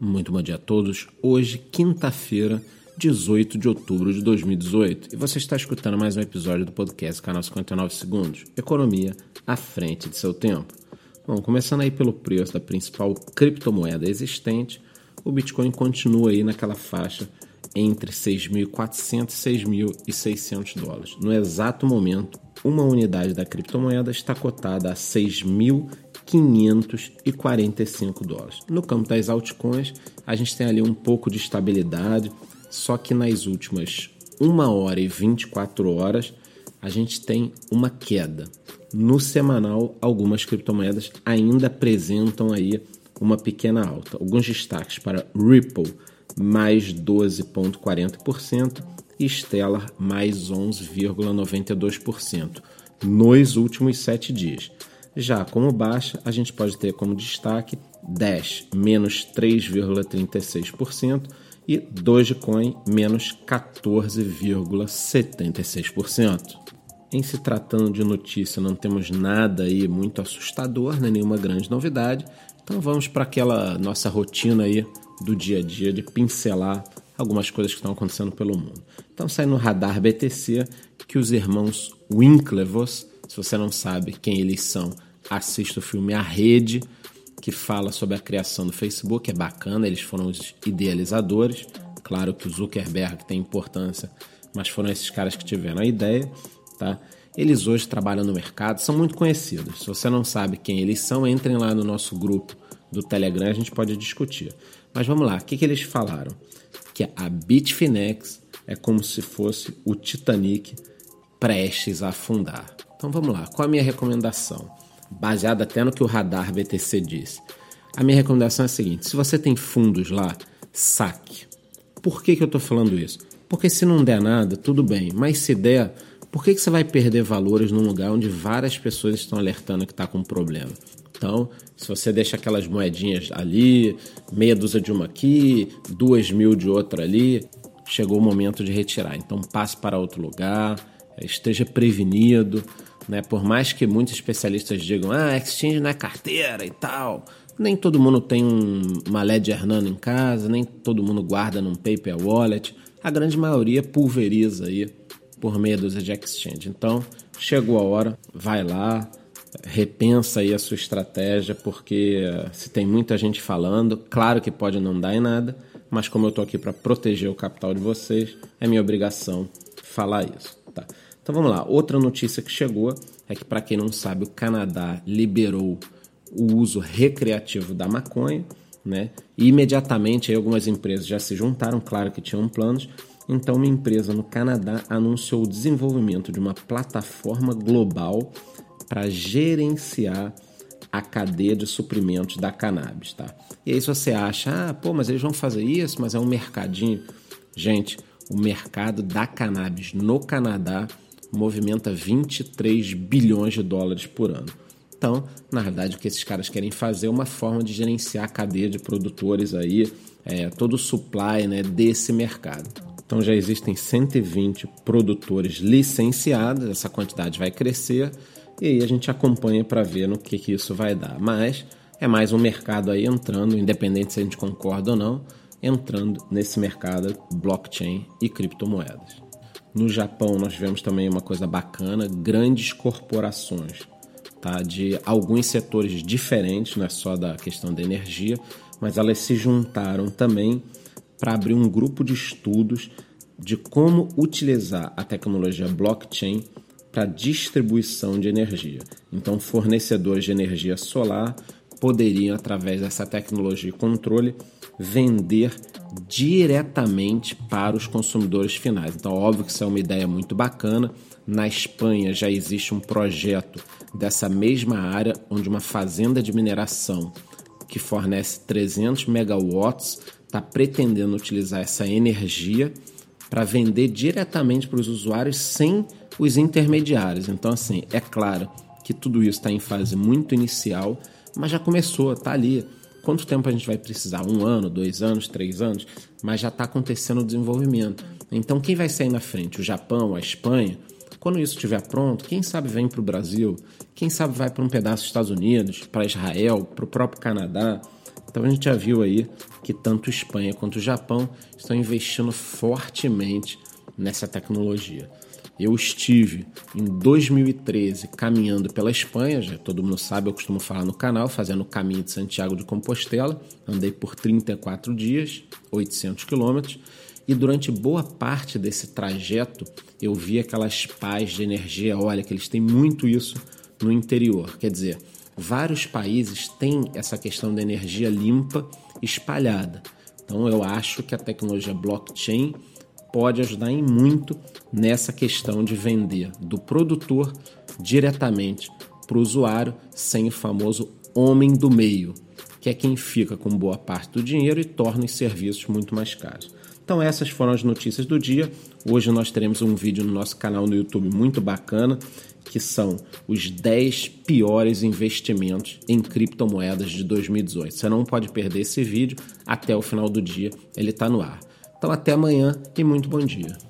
Muito bom dia a todos. Hoje, quinta-feira, 18 de outubro de 2018, e você está escutando mais um episódio do podcast Canal 59 Segundos Economia à frente de seu tempo. Bom, começando aí pelo preço da principal criptomoeda existente, o Bitcoin continua aí naquela faixa entre 6.400 e 6.600 dólares. No exato momento, uma unidade da criptomoeda está cotada a 6.545 dólares. No campo das altcoins, a gente tem ali um pouco de estabilidade, só que nas últimas 1 hora e 24 horas a gente tem uma queda. No semanal, algumas criptomoedas ainda apresentam aí uma pequena alta. Alguns destaques para Ripple, mais 12,40% e Stellar, mais 11,92% nos últimos sete dias. Já como baixa, a gente pode ter como destaque Dash, menos 3,36% e Dogecoin, menos 14,76%. Em se tratando de notícia, não temos nada aí muito assustador, né? nenhuma grande novidade. Então vamos para aquela nossa rotina aí do dia a dia de pincelar algumas coisas que estão acontecendo pelo mundo. Então sai no radar BTC que os irmãos Winklevoss, se você não sabe quem eles são, assista o filme A Rede, que fala sobre a criação do Facebook, é bacana, eles foram os idealizadores. Claro que o Zuckerberg tem importância, mas foram esses caras que tiveram a ideia, tá? Eles hoje trabalham no mercado, são muito conhecidos. Se você não sabe quem eles são, entrem lá no nosso grupo do Telegram, a gente pode discutir. Mas vamos lá, o que, que eles falaram? Que a Bitfinex é como se fosse o Titanic prestes a afundar. Então vamos lá, qual a minha recomendação? Baseada até no que o Radar BTC diz. A minha recomendação é a seguinte: se você tem fundos lá, saque. Por que, que eu estou falando isso? Porque se não der nada, tudo bem, mas se der, por que, que você vai perder valores num lugar onde várias pessoas estão alertando que está com problema? Então, se você deixa aquelas moedinhas ali, meia dúzia de uma aqui, duas mil de outra ali, chegou o momento de retirar. Então, passe para outro lugar, esteja prevenido. Né? Por mais que muitos especialistas digam, ah, exchange não é carteira e tal, nem todo mundo tem um, uma Ledger Nano em casa, nem todo mundo guarda num paper wallet. A grande maioria pulveriza aí por meia dúzia de exchange. Então, chegou a hora, vai lá, repensa aí a sua estratégia, porque eh, se tem muita gente falando, claro que pode não dar em nada, mas como eu estou aqui para proteger o capital de vocês, é minha obrigação falar isso. Tá? Então vamos lá. Outra notícia que chegou é que, para quem não sabe, o Canadá liberou o uso recreativo da maconha, né? E imediatamente aí algumas empresas já se juntaram, claro que tinham planos. Então, uma empresa no Canadá anunciou o desenvolvimento de uma plataforma global para gerenciar a cadeia de suprimentos da cannabis, tá? E aí se você acha, ah, pô, mas eles vão fazer isso, mas é um mercadinho. Gente, o mercado da cannabis no Canadá movimenta 23 bilhões de dólares por ano. Então, na verdade, o que esses caras querem fazer é uma forma de gerenciar a cadeia de produtores aí, é, todo o supply né, desse mercado. Então já existem 120 produtores licenciados, essa quantidade vai crescer e aí a gente acompanha para ver no que, que isso vai dar. Mas é mais um mercado aí entrando, independente se a gente concorda ou não, entrando nesse mercado blockchain e criptomoedas. No Japão nós tivemos também uma coisa bacana, grandes corporações, tá? De alguns setores diferentes, não é só da questão da energia, mas elas se juntaram também para abrir um grupo de estudos de como utilizar a tecnologia blockchain para distribuição de energia. Então, fornecedores de energia solar poderiam, através dessa tecnologia de controle, vender diretamente para os consumidores finais. Então, óbvio que isso é uma ideia muito bacana. Na Espanha já existe um projeto dessa mesma área, onde uma fazenda de mineração que fornece 300 megawatts está pretendendo utilizar essa energia para vender diretamente para os usuários sem os intermediários. Então, assim, é claro que tudo isso está em fase muito inicial, mas já começou, está ali. Quanto tempo a gente vai precisar? Um ano, dois anos, três anos? Mas já está acontecendo o desenvolvimento. Então, quem vai sair na frente? O Japão, a Espanha? Quando isso estiver pronto, quem sabe vem para o Brasil, quem sabe vai para um pedaço dos Estados Unidos, para Israel, para o próprio Canadá. Então a gente já viu aí que tanto Espanha quanto o Japão estão investindo fortemente nessa tecnologia. Eu estive em 2013 caminhando pela Espanha, já todo mundo sabe, eu costumo falar no canal, fazendo o caminho de Santiago de Compostela. Andei por 34 dias, 800 quilômetros, e durante boa parte desse trajeto eu vi aquelas pás de energia eólica, eles têm muito isso no interior. Quer dizer, vários países têm essa questão da energia limpa espalhada. Então eu acho que a tecnologia blockchain pode ajudar em muito nessa questão de vender do produtor diretamente para o usuário, sem o famoso homem do meio, que é quem fica com boa parte do dinheiro e torna os serviços muito mais caros. Então essas foram as notícias do dia. Hoje nós teremos um vídeo no nosso canal no YouTube muito bacana, que são os 10 piores investimentos em criptomoedas de 2018. Você não pode perder esse vídeo até o final do dia, ele está no ar. Então até amanhã e muito bom dia.